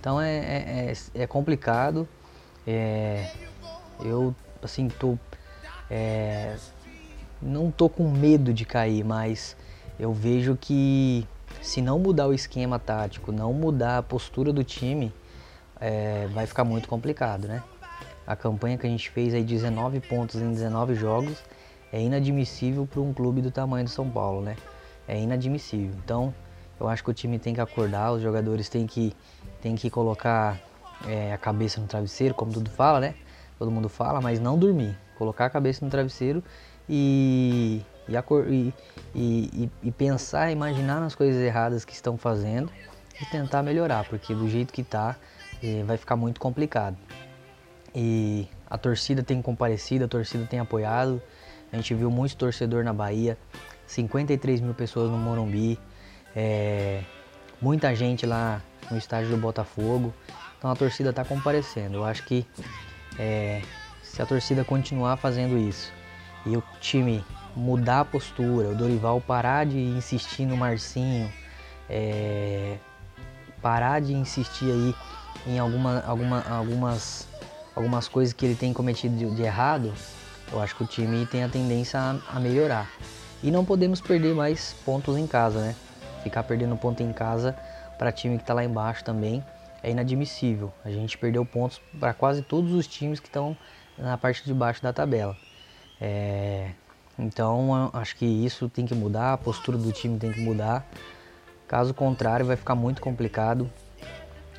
Então é, é, é, é complicado. É, eu assim tô é, não tô com medo de cair, mas eu vejo que se não mudar o esquema tático, não mudar a postura do time, é, vai ficar muito complicado, né? A campanha que a gente fez aí 19 pontos em 19 jogos é inadmissível para um clube do tamanho do São Paulo, né? É inadmissível. Então, eu acho que o time tem que acordar, os jogadores têm que, têm que colocar é, a cabeça no travesseiro, como tudo fala, né? Todo mundo fala, mas não dormir. Colocar a cabeça no travesseiro e, e, e, e, pensar, imaginar nas coisas erradas que estão fazendo e tentar melhorar, porque do jeito que está eh, vai ficar muito complicado. E a torcida tem comparecido, a torcida tem apoiado. A gente viu muito torcedor na Bahia, 53 mil pessoas no Morumbi, é, muita gente lá no estádio do Botafogo. Então a torcida está comparecendo. Eu acho que é, se a torcida continuar fazendo isso, e o time mudar a postura, o Dorival parar de insistir no Marcinho, é, parar de insistir aí em alguma, alguma, algumas, algumas coisas que ele tem cometido de, de errado, eu acho que o time tem a tendência a, a melhorar. E não podemos perder mais pontos em casa, né? Ficar perdendo ponto em casa para time que está lá embaixo também é inadmissível. A gente perdeu pontos para quase todos os times que estão na parte de baixo da tabela. É, então acho que isso tem que mudar, a postura do time tem que mudar. Caso contrário, vai ficar muito complicado.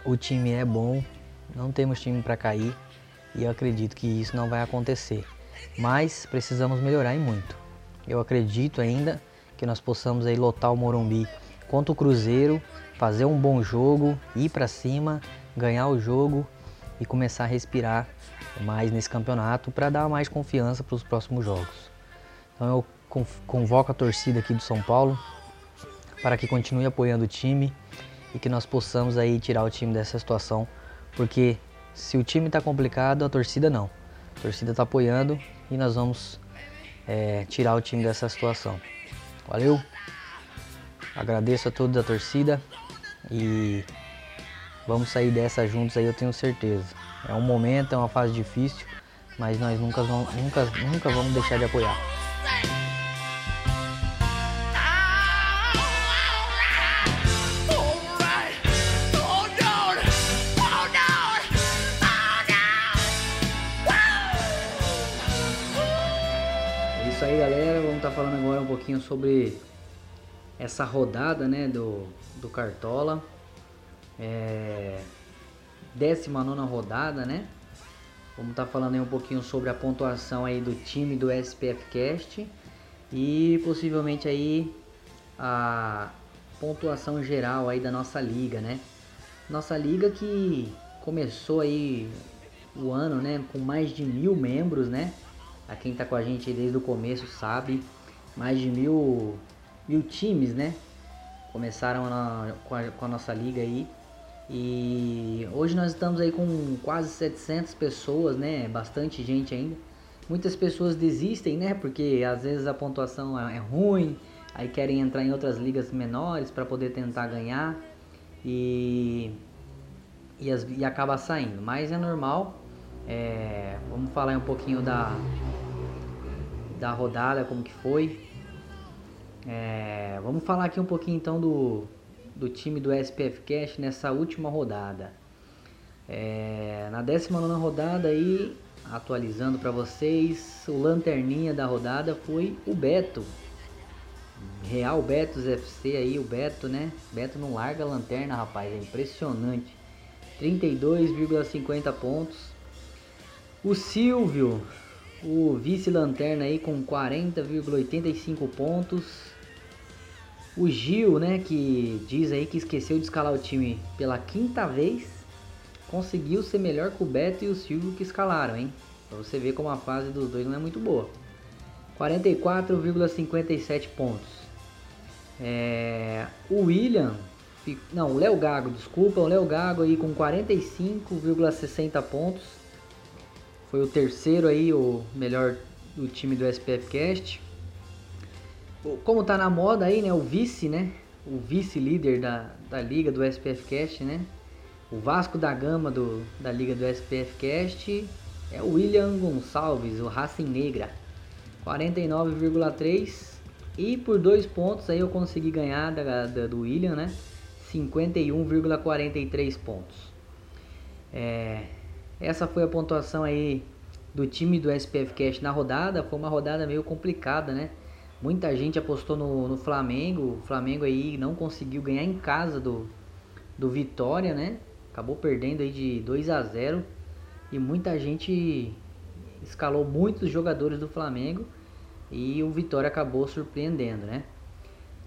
O time é bom, não temos time para cair e eu acredito que isso não vai acontecer. Mas precisamos melhorar e muito. Eu acredito ainda que nós possamos aí lotar o Morumbi contra o Cruzeiro, fazer um bom jogo, ir para cima, ganhar o jogo e começar a respirar mais nesse campeonato para dar mais confiança para os próximos jogos. Então eu convoco a torcida aqui do São Paulo para que continue apoiando o time e que nós possamos aí tirar o time dessa situação, porque se o time está complicado, a torcida não. A torcida está apoiando e nós vamos é, tirar o time dessa situação. Valeu! Agradeço a todos da torcida e vamos sair dessa juntos aí, eu tenho certeza. É um momento, é uma fase difícil, mas nós nunca, nunca, nunca vamos deixar de apoiar. É isso aí galera, vamos estar tá falando agora um pouquinho sobre essa rodada né, do, do Cartola. É, 19 rodada, né? Vamos estar tá falando aí um pouquinho sobre a pontuação aí do time do SPF Cast e possivelmente aí a pontuação geral aí da nossa liga, né? Nossa liga que começou aí o ano, né, com mais de mil membros, né? A quem tá com a gente desde o começo sabe, mais de mil mil times, né? Começaram na, com, a, com a nossa liga aí. E hoje nós estamos aí com quase 700 pessoas, né? Bastante gente ainda. Muitas pessoas desistem, né? Porque às vezes a pontuação é, é ruim, aí querem entrar em outras ligas menores para poder tentar ganhar e, e, as, e acaba saindo. Mas é normal. É, vamos falar um pouquinho da, da rodada, como que foi. É, vamos falar aqui um pouquinho então do, do time do SPF Cash nessa última rodada. É, na 19 rodada aí, atualizando para vocês, o lanterninha da rodada foi o Beto. Real Betos FC aí, o Beto, né? Beto não larga a lanterna, rapaz, é impressionante. 32,50 pontos. O Silvio, o vice-lanterna aí com 40,85 pontos. O Gil, né, que diz aí que esqueceu de escalar o time pela quinta vez, conseguiu ser melhor que o Beto e o Silvio que escalaram, hein? Pra você ver como a fase dos dois não é muito boa. 44,57 pontos. É, o William, não, o Léo Gago, desculpa, o Léo Gago aí com 45,60 pontos. Foi o terceiro aí, o melhor do time do SPF Cast como tá na moda aí, né? O vice, né? O vice-líder da, da liga do SPF Cast, né? O Vasco da Gama do, da liga do SPF Cast é o William Gonçalves, o Racing Negra. 49,3 e por dois pontos aí eu consegui ganhar da, da do William, né? 51,43 pontos. É, essa foi a pontuação aí do time do SPF Cash na rodada. Foi uma rodada meio complicada, né? Muita gente apostou no, no Flamengo. O Flamengo aí não conseguiu ganhar em casa do, do Vitória, né? Acabou perdendo aí de 2 a 0 e muita gente escalou muitos jogadores do Flamengo e o Vitória acabou surpreendendo, né?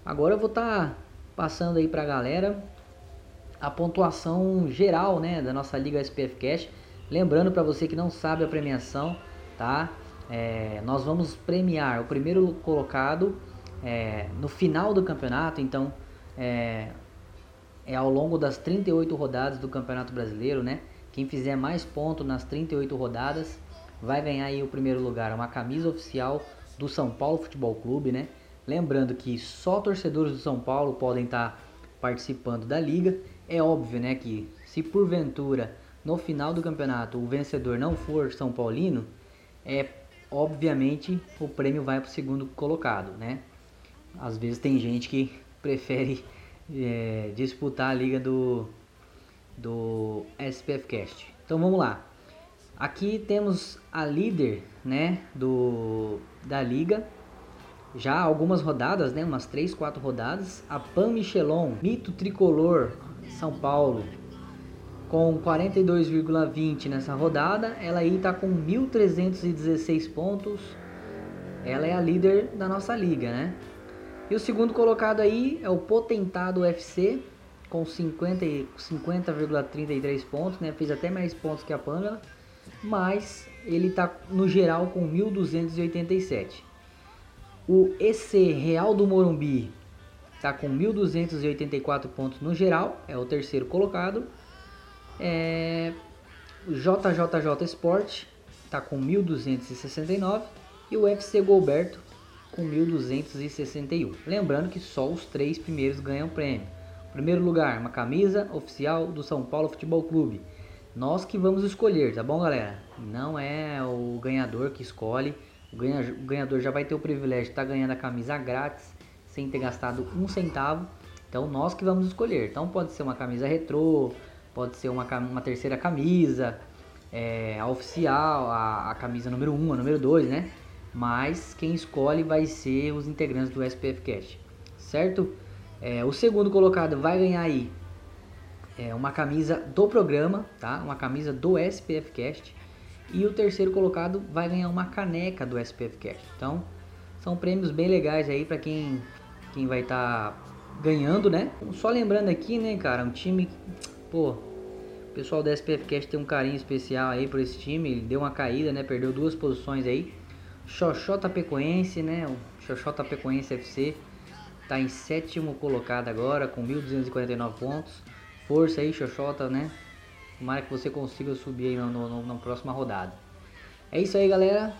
Agora eu vou estar tá passando aí pra galera a pontuação geral, né, da nossa Liga SPF Cash. Lembrando para você que não sabe a premiação, tá? É, nós vamos premiar o primeiro colocado é, no final do campeonato, então é, é, ao longo das 38 rodadas do Campeonato Brasileiro, né? Quem fizer mais pontos nas 38 rodadas vai ganhar aí o primeiro lugar, uma camisa oficial do São Paulo Futebol Clube, né? Lembrando que só torcedores do São Paulo podem estar participando da liga. É óbvio, né, que se porventura no final do campeonato o vencedor não for São Paulino, é obviamente o prêmio vai para o segundo colocado, né? Às vezes tem gente que prefere é, disputar a liga do do SPF Cast. Então vamos lá. Aqui temos a líder, né, do da liga. Já algumas rodadas, né, umas 3, 4 rodadas, a Pan Michelon, mito tricolor São Paulo, com 42,20 nessa rodada. Ela aí tá com 1.316 pontos. Ela é a líder da nossa liga, né? E o segundo colocado aí é o Potentado UFC, com 50,33 50, pontos, né? Fez até mais pontos que a Pamela, mas ele tá no geral com 1.287. O EC Real do Morumbi tá com 1.284 pontos no geral, é o terceiro colocado. É, JJJ Sport está com 1.269 e o UFC Golberto com 1.261. Lembrando que só os três primeiros ganham prêmio. Primeiro lugar, uma camisa oficial do São Paulo Futebol Clube. Nós que vamos escolher, tá bom, galera? Não é o ganhador que escolhe. O ganhador já vai ter o privilégio de estar tá ganhando a camisa grátis, sem ter gastado um centavo. Então, nós que vamos escolher. Então, pode ser uma camisa retrô, pode ser uma, uma terceira camisa, é, a oficial, a, a camisa número 1, um, a número 2, né? Mas quem escolhe vai ser os integrantes do SPF Cash, certo? É, o segundo colocado vai ganhar aí é, uma camisa do programa, tá? Uma camisa do SPF Cast. E o terceiro colocado vai ganhar uma caneca do SPF Cast. Então, são prêmios bem legais aí para quem, quem vai estar tá ganhando, né? Só lembrando aqui, né, cara, um time Pô, o pessoal da SPF tem um carinho especial aí por esse time. Ele deu uma caída, né? Perdeu duas posições aí. Xoxota Pecoense, né? O Xoxota Pecoense FC tá em sétimo colocado agora com 1.249 pontos. Força aí, Xoxota, né? Tomara que você consiga subir aí no, no, na próxima rodada. É isso aí, galera.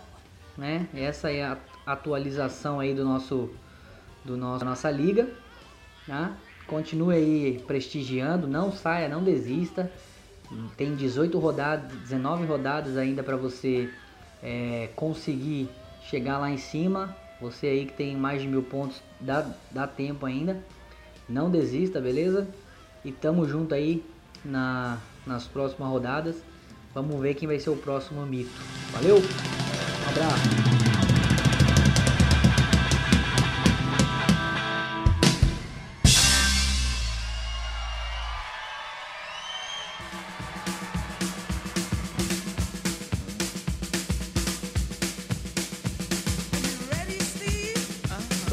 Né? Essa é a atualização aí do nosso, do nosso nossa liga. Tá? Continue aí prestigiando, não saia, não desista. Tem 18 rodadas, 19 rodadas ainda para você é, conseguir chegar lá em cima. Você aí que tem mais de mil pontos, dá, dá tempo ainda. Não desista, beleza? E tamo junto aí na, nas próximas rodadas. Vamos ver quem vai ser o próximo mito. Valeu? Um abraço.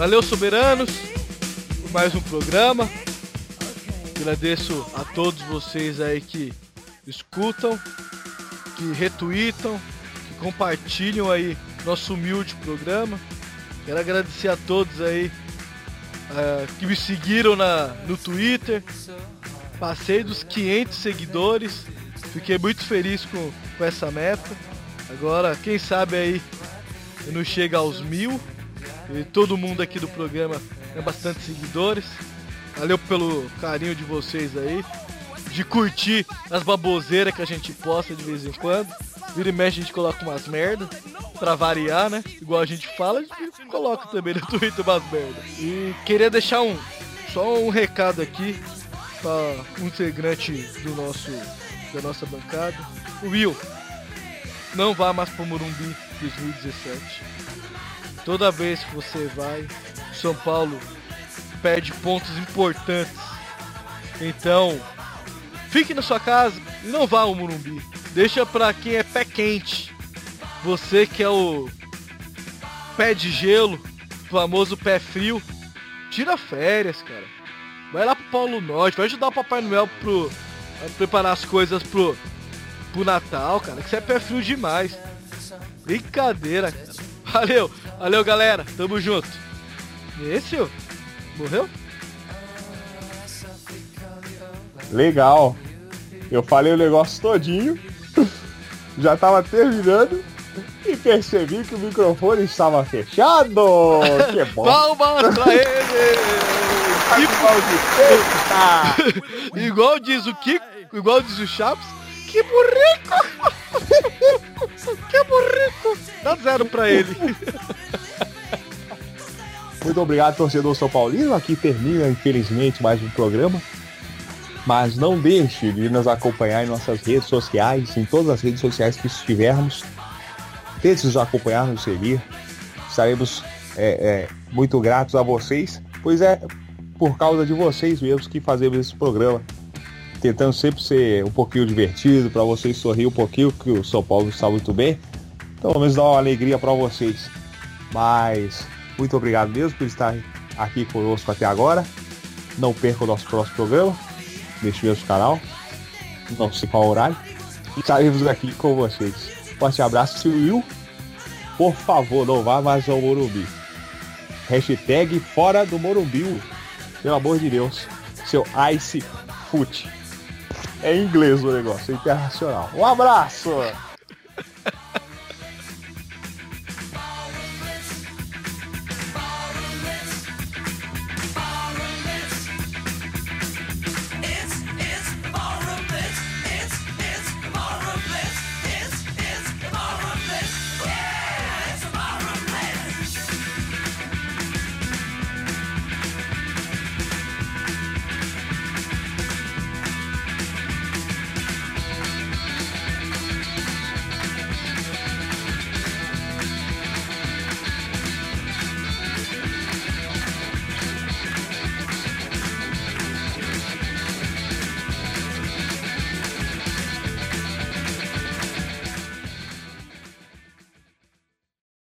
Valeu, soberanos, por mais um programa. Agradeço a todos vocês aí que escutam, que retweetam, que compartilham aí nosso humilde programa. Quero agradecer a todos aí uh, que me seguiram na, no Twitter. Passei dos 500 seguidores. Fiquei muito feliz com, com essa meta. Agora, quem sabe aí não chega aos mil. E todo mundo aqui do programa tem bastante seguidores. Valeu pelo carinho de vocês aí. De curtir as baboseiras que a gente posta de vez em quando. Vira e mexe a gente coloca umas merda. Pra variar, né? Igual a gente fala, a gente coloca também no (laughs) Twitter umas merda. E queria deixar um só um recado aqui para um integrante do nosso da nossa bancada. Will, não vá mais pro Morumbi 2017 Toda vez que você vai, São Paulo perde pontos importantes. Então, fique na sua casa e não vá ao Morumbi. Deixa pra quem é pé quente. Você que é o pé de gelo, famoso pé frio. Tira férias, cara. Vai lá pro Paulo Norte, vai ajudar o Papai Noel pro, a preparar as coisas pro, pro Natal, cara. Que você é pé frio demais. Brincadeira, cara. Valeu, valeu galera, tamo junto. Esse, morreu? Legal. Eu falei o negócio todinho, (laughs) já tava terminando e percebi que o microfone estava fechado. Que bom. Palmas pra (laughs) ele! Que... (laughs) igual diz o Kiko, igual diz o Chaps, que burrico! Que burrico! Dá zero pra ele. Muito obrigado, torcedor São Paulino. Aqui termina, infelizmente, mais um programa. Mas não deixe de nos acompanhar em nossas redes sociais, em todas as redes sociais que estivermos. Tente nos acompanhar, nos seguir. Estaremos é, é, muito gratos a vocês, pois é por causa de vocês mesmos que fazemos esse programa. Tentando sempre ser um pouquinho divertido, para vocês sorrir um pouquinho, que o São Paulo está muito bem. Pelo menos dar uma alegria para vocês. Mas muito obrigado mesmo por estar aqui conosco até agora. Não perca o nosso próximo programa neste mesmo canal. Não sei qual horário. Estaremos aqui com vocês. Forte abraço, Will. Por favor, não vá mais ao Morumbi. Hashtag fora do Morumbi. Pelo amor de Deus. Seu Ice Foot. É inglês o negócio, é internacional. Um abraço!